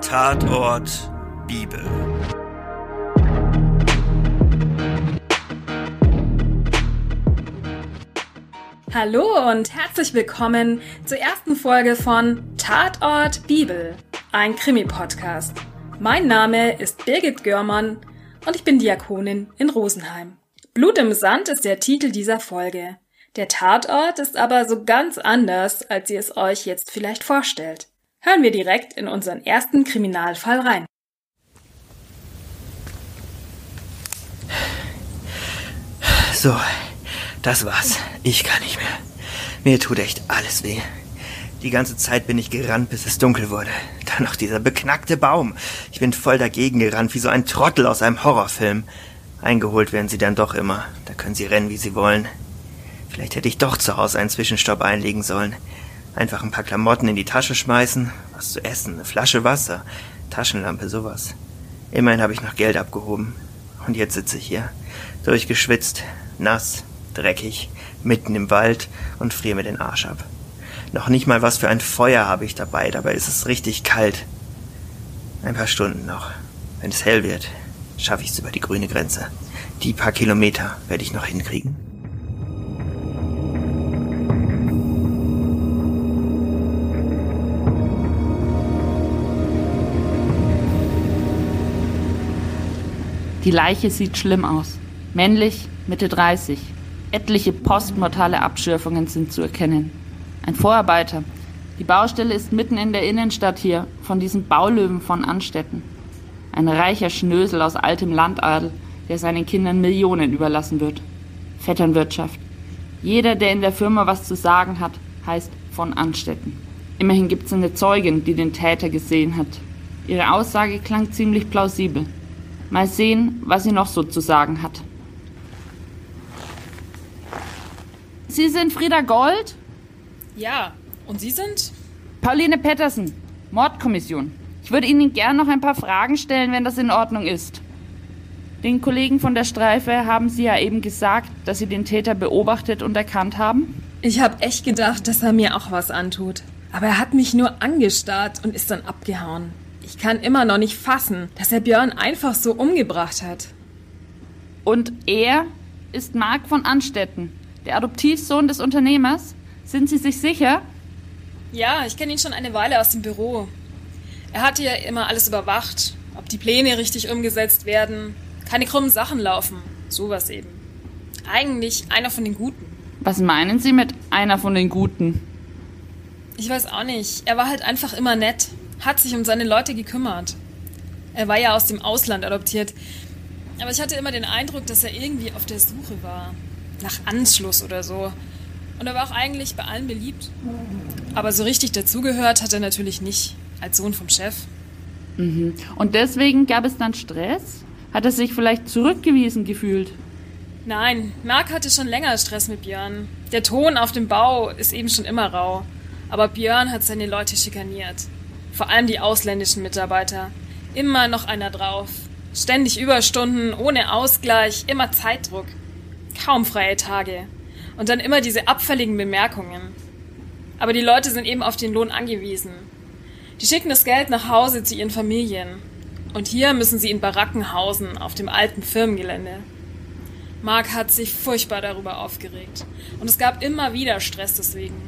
Tatort Bibel. Hallo und herzlich willkommen zur ersten Folge von Tatort Bibel, ein Krimi-Podcast. Mein Name ist Birgit Görmann und ich bin Diakonin in Rosenheim. Blut im Sand ist der Titel dieser Folge. Der Tatort ist aber so ganz anders, als ihr es euch jetzt vielleicht vorstellt. Hören wir direkt in unseren ersten Kriminalfall rein. So, das war's. Ich kann nicht mehr. Mir tut echt alles weh. Die ganze Zeit bin ich gerannt, bis es dunkel wurde. Dann noch dieser beknackte Baum. Ich bin voll dagegen gerannt, wie so ein Trottel aus einem Horrorfilm. Eingeholt werden sie dann doch immer. Da können sie rennen, wie sie wollen. Vielleicht hätte ich doch zu Hause einen Zwischenstopp einlegen sollen. Einfach ein paar Klamotten in die Tasche schmeißen, was zu essen, eine Flasche Wasser, Taschenlampe, sowas. Immerhin habe ich noch Geld abgehoben. Und jetzt sitze ich hier, durchgeschwitzt, nass, dreckig, mitten im Wald und friere mir den Arsch ab. Noch nicht mal was für ein Feuer habe ich dabei, dabei ist es richtig kalt. Ein paar Stunden noch. Wenn es hell wird, schaffe ich es über die grüne Grenze. Die paar Kilometer werde ich noch hinkriegen. Die Leiche sieht schlimm aus. Männlich, Mitte 30. Etliche postmortale Abschürfungen sind zu erkennen. Ein Vorarbeiter. Die Baustelle ist mitten in der Innenstadt hier, von diesen Baulöwen von Anstetten. Ein reicher Schnösel aus altem Landadel, der seinen Kindern Millionen überlassen wird. Vetternwirtschaft. Jeder, der in der Firma was zu sagen hat, heißt von Anstetten. Immerhin gibt es eine Zeugin, die den Täter gesehen hat. Ihre Aussage klang ziemlich plausibel. Mal sehen, was sie noch so zu sagen hat. Sie sind Frieda Gold? Ja, und Sie sind? Pauline Pettersen, Mordkommission. Ich würde Ihnen gern noch ein paar Fragen stellen, wenn das in Ordnung ist. Den Kollegen von der Streife haben Sie ja eben gesagt, dass Sie den Täter beobachtet und erkannt haben? Ich habe echt gedacht, dass er mir auch was antut. Aber er hat mich nur angestarrt und ist dann abgehauen. Ich kann immer noch nicht fassen, dass er Björn einfach so umgebracht hat. Und er ist Marc von Anstetten, der Adoptivsohn des Unternehmers? Sind Sie sich sicher? Ja, ich kenne ihn schon eine Weile aus dem Büro. Er hatte ja immer alles überwacht, ob die Pläne richtig umgesetzt werden, keine krummen Sachen laufen, sowas eben. Eigentlich einer von den Guten. Was meinen Sie mit einer von den Guten? Ich weiß auch nicht. Er war halt einfach immer nett hat sich um seine Leute gekümmert. Er war ja aus dem Ausland adoptiert, aber ich hatte immer den Eindruck, dass er irgendwie auf der Suche war. Nach Anschluss oder so. Und er war auch eigentlich bei allen beliebt. Aber so richtig dazugehört hat er natürlich nicht, als Sohn vom Chef. Mhm. Und deswegen gab es dann Stress? Hat er sich vielleicht zurückgewiesen gefühlt? Nein, Marc hatte schon länger Stress mit Björn. Der Ton auf dem Bau ist eben schon immer rau. Aber Björn hat seine Leute schikaniert. Vor allem die ausländischen Mitarbeiter. Immer noch einer drauf. Ständig Überstunden, ohne Ausgleich, immer Zeitdruck. Kaum freie Tage. Und dann immer diese abfälligen Bemerkungen. Aber die Leute sind eben auf den Lohn angewiesen. Die schicken das Geld nach Hause zu ihren Familien. Und hier müssen sie in Baracken hausen, auf dem alten Firmengelände. Mark hat sich furchtbar darüber aufgeregt. Und es gab immer wieder Stress deswegen.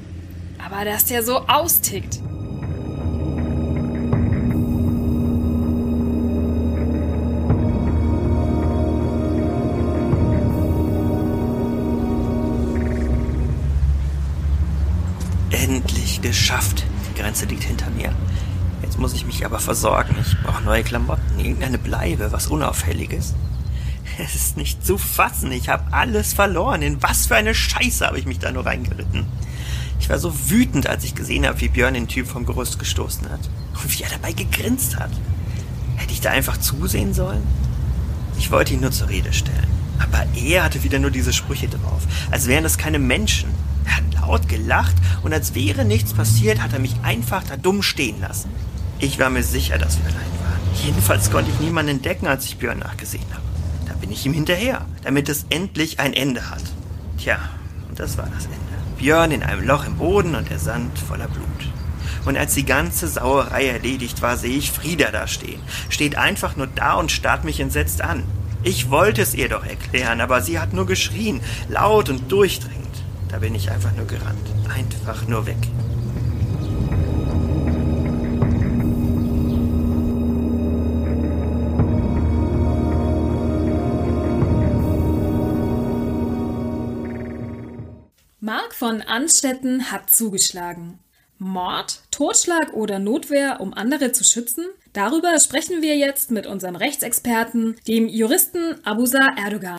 Aber dass der so austickt. Geschafft. Die Grenze liegt hinter mir. Jetzt muss ich mich aber versorgen. Ich brauche neue Klamotten, irgendeine Bleibe, was Unauffälliges. Es ist nicht zu fassen. Ich habe alles verloren. In was für eine Scheiße habe ich mich da nur reingeritten. Ich war so wütend, als ich gesehen habe, wie Björn den Typ vom Gerüst gestoßen hat. Und wie er dabei gegrinst hat. Hätte ich da einfach zusehen sollen? Ich wollte ihn nur zur Rede stellen. Aber er hatte wieder nur diese Sprüche drauf, als wären das keine Menschen. Er hat laut gelacht und als wäre nichts passiert, hat er mich einfach da dumm stehen lassen. Ich war mir sicher, dass wir allein waren. Jedenfalls konnte ich niemanden entdecken, als ich Björn nachgesehen habe. Da bin ich ihm hinterher, damit es endlich ein Ende hat. Tja, und das war das Ende. Björn in einem Loch im Boden und der Sand voller Blut. Und als die ganze Sauerei erledigt war, sehe ich Frieda da stehen. Steht einfach nur da und starrt mich entsetzt an. Ich wollte es ihr doch erklären, aber sie hat nur geschrien, laut und durchdringend. Da bin ich einfach nur gerannt. Einfach nur weg. Mark von Anstetten hat zugeschlagen. Mord, Totschlag oder Notwehr, um andere zu schützen? Darüber sprechen wir jetzt mit unserem Rechtsexperten, dem Juristen Abusa Erdogan.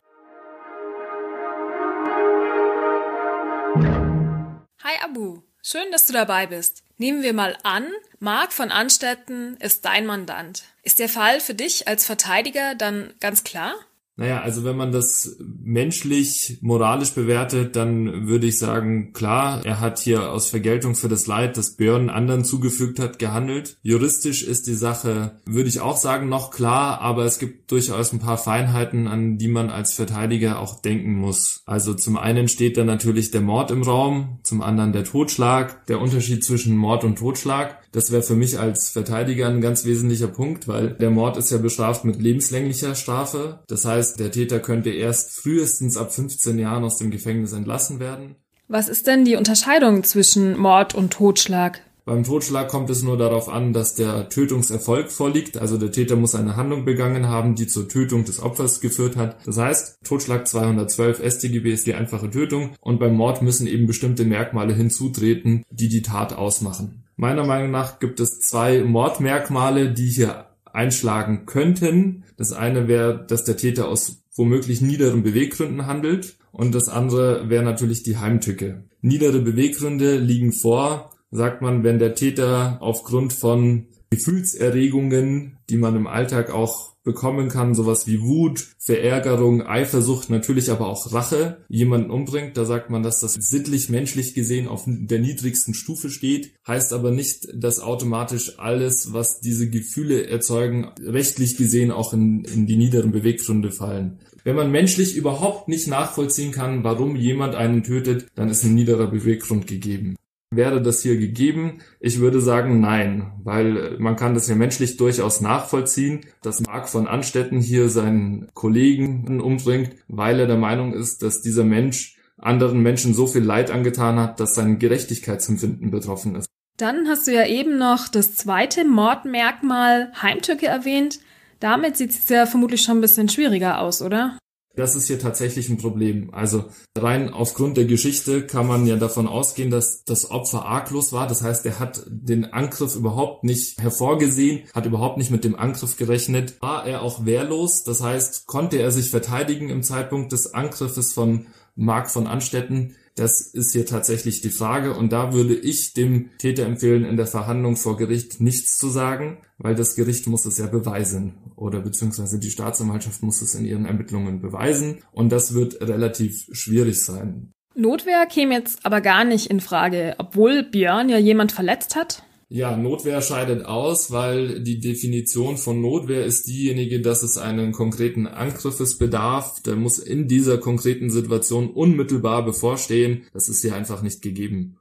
Hi Abu, schön, dass du dabei bist. Nehmen wir mal an, Mark von Anstetten ist dein Mandant. Ist der Fall für dich als Verteidiger dann ganz klar? Naja, also wenn man das menschlich, moralisch bewertet, dann würde ich sagen, klar, er hat hier aus Vergeltung für das Leid, das Björn anderen zugefügt hat, gehandelt. Juristisch ist die Sache, würde ich auch sagen, noch klar, aber es gibt durchaus ein paar Feinheiten, an die man als Verteidiger auch denken muss. Also zum einen steht da natürlich der Mord im Raum, zum anderen der Totschlag, der Unterschied zwischen Mord und Totschlag. Das wäre für mich als Verteidiger ein ganz wesentlicher Punkt, weil der Mord ist ja bestraft mit lebenslänglicher Strafe. Das heißt, der Täter könnte erst frühestens ab 15 Jahren aus dem Gefängnis entlassen werden. Was ist denn die Unterscheidung zwischen Mord und Totschlag? Beim Totschlag kommt es nur darauf an, dass der Tötungserfolg vorliegt. Also der Täter muss eine Handlung begangen haben, die zur Tötung des Opfers geführt hat. Das heißt, Totschlag 212 StGB ist die einfache Tötung und beim Mord müssen eben bestimmte Merkmale hinzutreten, die die Tat ausmachen. Meiner Meinung nach gibt es zwei Mordmerkmale, die hier einschlagen könnten. Das eine wäre, dass der Täter aus womöglich niederen Beweggründen handelt und das andere wäre natürlich die Heimtücke. Niedere Beweggründe liegen vor, sagt man, wenn der Täter aufgrund von Gefühlserregungen, die man im Alltag auch bekommen kann, sowas wie Wut, Verärgerung, Eifersucht, natürlich aber auch Rache, jemanden umbringt, da sagt man, dass das sittlich, menschlich gesehen auf der niedrigsten Stufe steht, heißt aber nicht, dass automatisch alles, was diese Gefühle erzeugen, rechtlich gesehen auch in, in die niederen Beweggründe fallen. Wenn man menschlich überhaupt nicht nachvollziehen kann, warum jemand einen tötet, dann ist ein niederer Beweggrund gegeben. Wäre das hier gegeben? Ich würde sagen nein, weil man kann das ja menschlich durchaus nachvollziehen, dass Mark von Anstetten hier seinen Kollegen umbringt, weil er der Meinung ist, dass dieser Mensch anderen Menschen so viel Leid angetan hat, dass sein Gerechtigkeitsempfinden betroffen ist. Dann hast du ja eben noch das zweite Mordmerkmal Heimtücke erwähnt. Damit sieht es ja vermutlich schon ein bisschen schwieriger aus, oder? Das ist hier tatsächlich ein Problem. Also rein aufgrund der Geschichte kann man ja davon ausgehen, dass das Opfer arglos war. Das heißt, er hat den Angriff überhaupt nicht hervorgesehen, hat überhaupt nicht mit dem Angriff gerechnet. War er auch wehrlos? Das heißt, konnte er sich verteidigen im Zeitpunkt des Angriffes von Mark von Anstetten? Das ist hier tatsächlich die Frage und da würde ich dem Täter empfehlen, in der Verhandlung vor Gericht nichts zu sagen, weil das Gericht muss es ja beweisen oder beziehungsweise die Staatsanwaltschaft muss es in ihren Ermittlungen beweisen und das wird relativ schwierig sein. Notwehr käme jetzt aber gar nicht in Frage, obwohl Björn ja jemand verletzt hat. Ja, Notwehr scheidet aus, weil die Definition von Notwehr ist diejenige, dass es einen konkreten Angriffes bedarf. Der muss in dieser konkreten Situation unmittelbar bevorstehen. Das ist hier einfach nicht gegeben.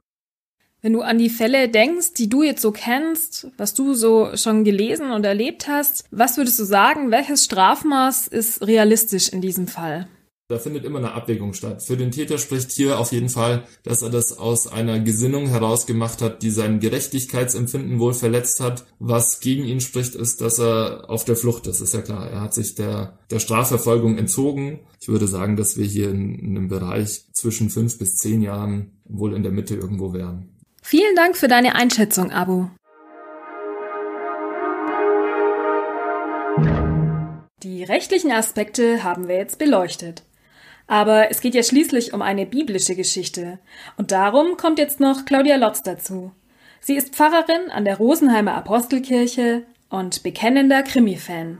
Wenn du an die Fälle denkst, die du jetzt so kennst, was du so schon gelesen und erlebt hast, was würdest du sagen, welches Strafmaß ist realistisch in diesem Fall? Da findet immer eine Abwägung statt. Für den Täter spricht hier auf jeden Fall, dass er das aus einer Gesinnung heraus gemacht hat, die sein Gerechtigkeitsempfinden wohl verletzt hat. Was gegen ihn spricht, ist, dass er auf der Flucht ist, ist ja klar. Er hat sich der, der Strafverfolgung entzogen. Ich würde sagen, dass wir hier in, in einem Bereich zwischen fünf bis zehn Jahren wohl in der Mitte irgendwo wären. Vielen Dank für deine Einschätzung, Abu. Die rechtlichen Aspekte haben wir jetzt beleuchtet. Aber es geht ja schließlich um eine biblische Geschichte. Und darum kommt jetzt noch Claudia Lotz dazu. Sie ist Pfarrerin an der Rosenheimer Apostelkirche und bekennender Krimi-Fan.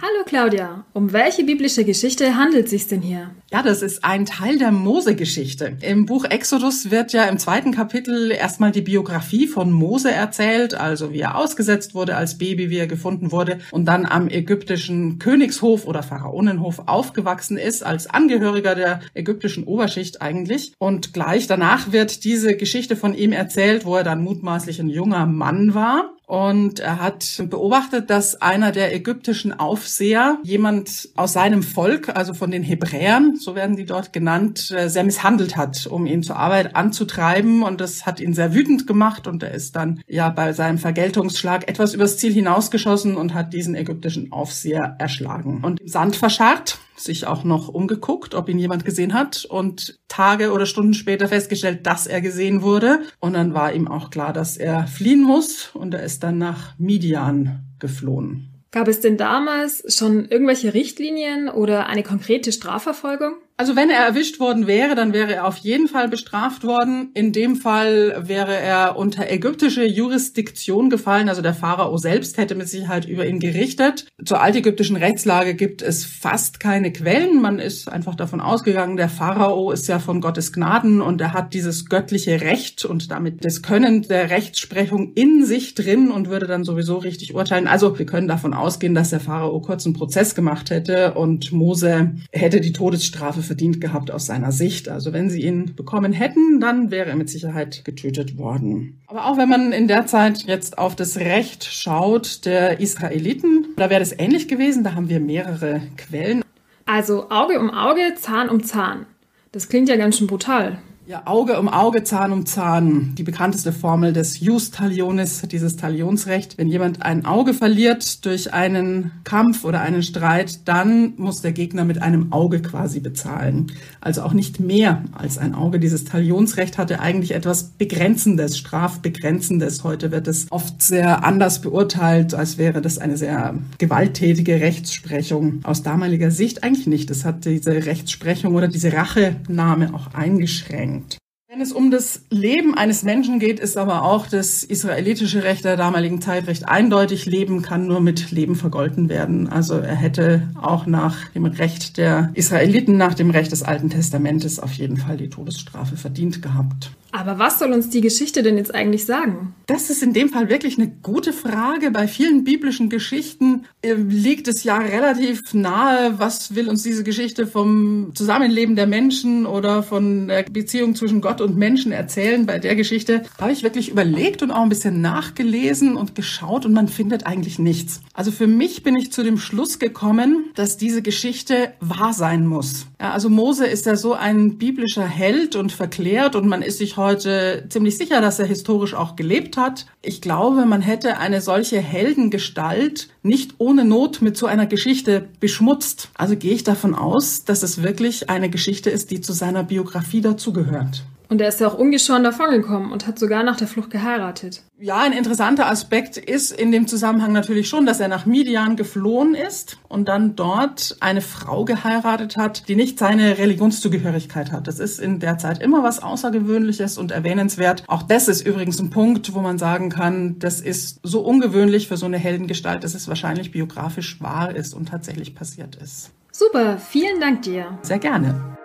Hallo Claudia, um welche biblische Geschichte handelt es sich denn hier? Ja, das ist ein Teil der Mose-Geschichte. Im Buch Exodus wird ja im zweiten Kapitel erstmal die Biografie von Mose erzählt, also wie er ausgesetzt wurde als Baby, wie er gefunden wurde und dann am ägyptischen Königshof oder Pharaonenhof aufgewachsen ist, als Angehöriger der ägyptischen Oberschicht eigentlich. Und gleich danach wird diese Geschichte von ihm erzählt, wo er dann mutmaßlich ein junger Mann war. Und er hat beobachtet, dass einer der ägyptischen Aufseher jemand aus seinem Volk, also von den Hebräern, so werden die dort genannt, äh, sehr misshandelt hat, um ihn zur Arbeit anzutreiben. Und das hat ihn sehr wütend gemacht. Und er ist dann ja bei seinem Vergeltungsschlag etwas übers Ziel hinausgeschossen und hat diesen ägyptischen Aufseher erschlagen und im Sand verscharrt sich auch noch umgeguckt, ob ihn jemand gesehen hat und Tage oder Stunden später festgestellt, dass er gesehen wurde. Und dann war ihm auch klar, dass er fliehen muss und er ist dann nach Midian geflohen. Gab es denn damals schon irgendwelche Richtlinien oder eine konkrete Strafverfolgung? Also wenn er erwischt worden wäre, dann wäre er auf jeden Fall bestraft worden. In dem Fall wäre er unter ägyptische Jurisdiktion gefallen. Also der Pharao selbst hätte mit Sicherheit über ihn gerichtet. Zur altägyptischen Rechtslage gibt es fast keine Quellen. Man ist einfach davon ausgegangen, der Pharao ist ja von Gottes Gnaden und er hat dieses göttliche Recht und damit das Können der Rechtsprechung in sich drin und würde dann sowieso richtig urteilen. Also wir können davon ausgehen, dass der Pharao kurz einen Prozess gemacht hätte und Mose hätte die Todesstrafe verdient gehabt aus seiner Sicht. Also wenn sie ihn bekommen hätten, dann wäre er mit Sicherheit getötet worden. Aber auch wenn man in der Zeit jetzt auf das Recht schaut der Israeliten, da wäre das ähnlich gewesen. Da haben wir mehrere Quellen. Also Auge um Auge, Zahn um Zahn. Das klingt ja ganz schön brutal. Ja, Auge um Auge, Zahn um Zahn. Die bekannteste Formel des Jus Talionis, dieses Talionsrecht. Wenn jemand ein Auge verliert durch einen Kampf oder einen Streit, dann muss der Gegner mit einem Auge quasi bezahlen. Also auch nicht mehr als ein Auge. Dieses Talionsrecht hatte eigentlich etwas Begrenzendes, Strafbegrenzendes. Heute wird es oft sehr anders beurteilt, als wäre das eine sehr gewalttätige Rechtsprechung. Aus damaliger Sicht eigentlich nicht. Es hat diese Rechtsprechung oder diese Rachenahme auch eingeschränkt. important. Wenn es um das Leben eines Menschen geht, ist aber auch das israelitische Recht der damaligen Zeit recht eindeutig. Leben kann nur mit Leben vergolten werden. Also er hätte auch nach dem Recht der Israeliten, nach dem Recht des Alten Testamentes auf jeden Fall die Todesstrafe verdient gehabt. Aber was soll uns die Geschichte denn jetzt eigentlich sagen? Das ist in dem Fall wirklich eine gute Frage. Bei vielen biblischen Geschichten äh, liegt es ja relativ nahe, was will uns diese Geschichte vom Zusammenleben der Menschen oder von der Beziehung zwischen Gott und Menschen erzählen. Bei der Geschichte habe ich wirklich überlegt und auch ein bisschen nachgelesen und geschaut und man findet eigentlich nichts. Also für mich bin ich zu dem Schluss gekommen, dass diese Geschichte wahr sein muss. Ja, also Mose ist ja so ein biblischer Held und verklärt und man ist sich heute ziemlich sicher, dass er historisch auch gelebt hat. Ich glaube, man hätte eine solche Heldengestalt nicht ohne Not mit so einer Geschichte beschmutzt. Also gehe ich davon aus, dass es wirklich eine Geschichte ist, die zu seiner Biografie dazugehört. Und er ist ja auch ungeschoren davongekommen und hat sogar nach der Flucht geheiratet. Ja, ein interessanter Aspekt ist in dem Zusammenhang natürlich schon, dass er nach Midian geflohen ist und dann dort eine Frau geheiratet hat, die nicht seine Religionszugehörigkeit hat. Das ist in der Zeit immer was Außergewöhnliches und erwähnenswert. Auch das ist übrigens ein Punkt, wo man sagen kann, das ist so ungewöhnlich für so eine Heldengestalt, dass es wahrscheinlich biografisch wahr ist und tatsächlich passiert ist. Super, vielen Dank dir. Sehr gerne.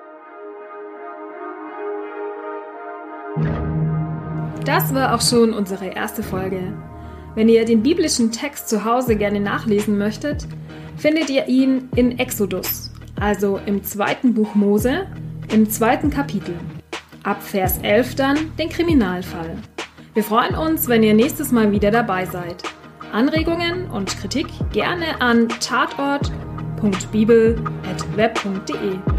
Das war auch schon unsere erste Folge. Wenn ihr den biblischen Text zu Hause gerne nachlesen möchtet, findet ihr ihn in Exodus, also im zweiten Buch Mose, im zweiten Kapitel. Ab Vers 11 dann den Kriminalfall. Wir freuen uns, wenn ihr nächstes Mal wieder dabei seid. Anregungen und Kritik gerne an tatort.bibel.web.de.